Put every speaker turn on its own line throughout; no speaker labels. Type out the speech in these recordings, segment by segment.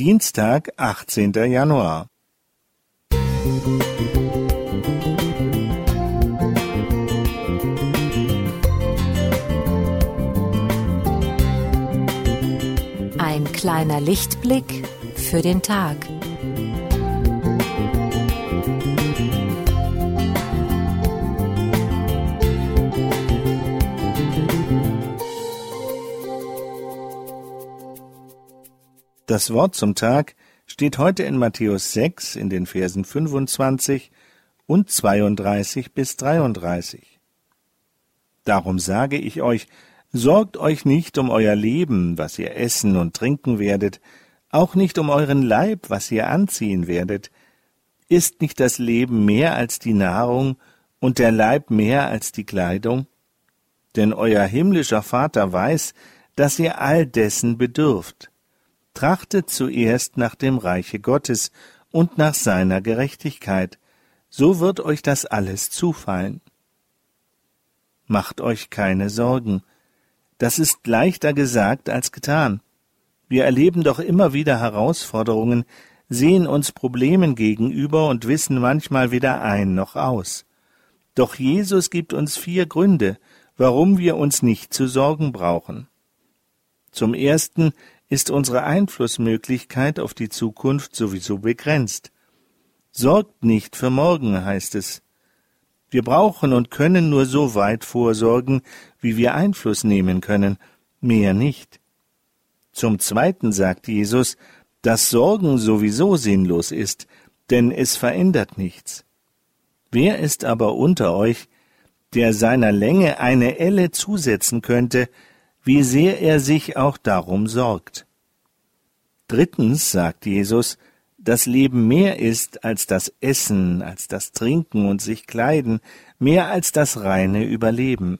Dienstag, 18. Januar.
Ein kleiner Lichtblick für den Tag.
Das Wort zum Tag steht heute in Matthäus 6 in den Versen 25 und 32 bis 33. Darum sage ich euch, sorgt euch nicht um euer Leben, was ihr essen und trinken werdet, auch nicht um euren Leib, was ihr anziehen werdet. Ist nicht das Leben mehr als die Nahrung und der Leib mehr als die Kleidung? Denn euer himmlischer Vater weiß, dass ihr all dessen bedürft. Trachtet zuerst nach dem Reiche Gottes und nach seiner Gerechtigkeit, so wird euch das alles zufallen. Macht euch keine Sorgen. Das ist leichter gesagt als getan. Wir erleben doch immer wieder Herausforderungen, sehen uns Problemen gegenüber und wissen manchmal weder ein noch aus. Doch Jesus gibt uns vier Gründe, warum wir uns nicht zu sorgen brauchen. Zum ersten ist unsere Einflussmöglichkeit auf die Zukunft sowieso begrenzt. Sorgt nicht für morgen, heißt es. Wir brauchen und können nur so weit vorsorgen, wie wir Einfluss nehmen können, mehr nicht. Zum Zweiten sagt Jesus, dass Sorgen sowieso sinnlos ist, denn es verändert nichts. Wer ist aber unter euch, der seiner Länge eine Elle zusetzen könnte, wie sehr er sich auch darum sorgt. Drittens sagt Jesus, das Leben mehr ist als das Essen, als das Trinken und sich kleiden, mehr als das reine Überleben.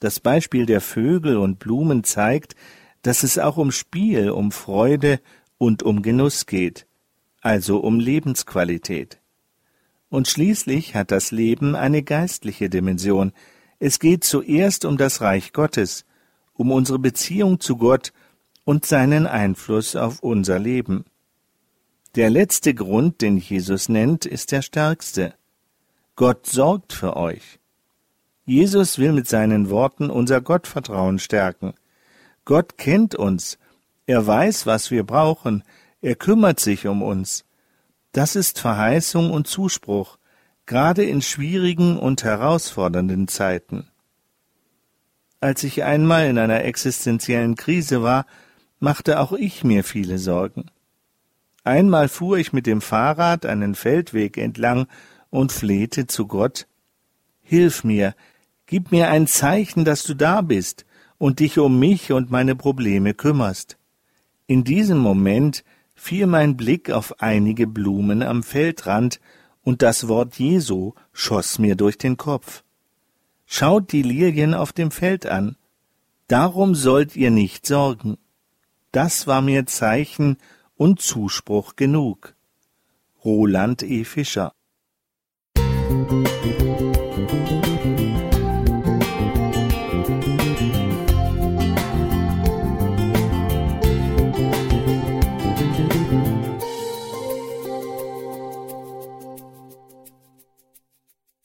Das Beispiel der Vögel und Blumen zeigt, dass es auch um Spiel, um Freude und um Genuss geht, also um Lebensqualität. Und schließlich hat das Leben eine geistliche Dimension. Es geht zuerst um das Reich Gottes, um unsere Beziehung zu Gott und seinen Einfluss auf unser Leben. Der letzte Grund, den Jesus nennt, ist der stärkste. Gott sorgt für euch. Jesus will mit seinen Worten unser Gottvertrauen stärken. Gott kennt uns, er weiß, was wir brauchen, er kümmert sich um uns. Das ist Verheißung und Zuspruch, gerade in schwierigen und herausfordernden Zeiten. Als ich einmal in einer existenziellen Krise war, machte auch ich mir viele Sorgen. Einmal fuhr ich mit dem Fahrrad einen Feldweg entlang und flehte zu Gott Hilf mir, gib mir ein Zeichen, dass du da bist und dich um mich und meine Probleme kümmerst. In diesem Moment fiel mein Blick auf einige Blumen am Feldrand, und das Wort Jesu schoss mir durch den Kopf. Schaut die Lilien auf dem Feld an. Darum sollt ihr nicht sorgen. Das war mir Zeichen und Zuspruch genug. Roland E. Fischer Musik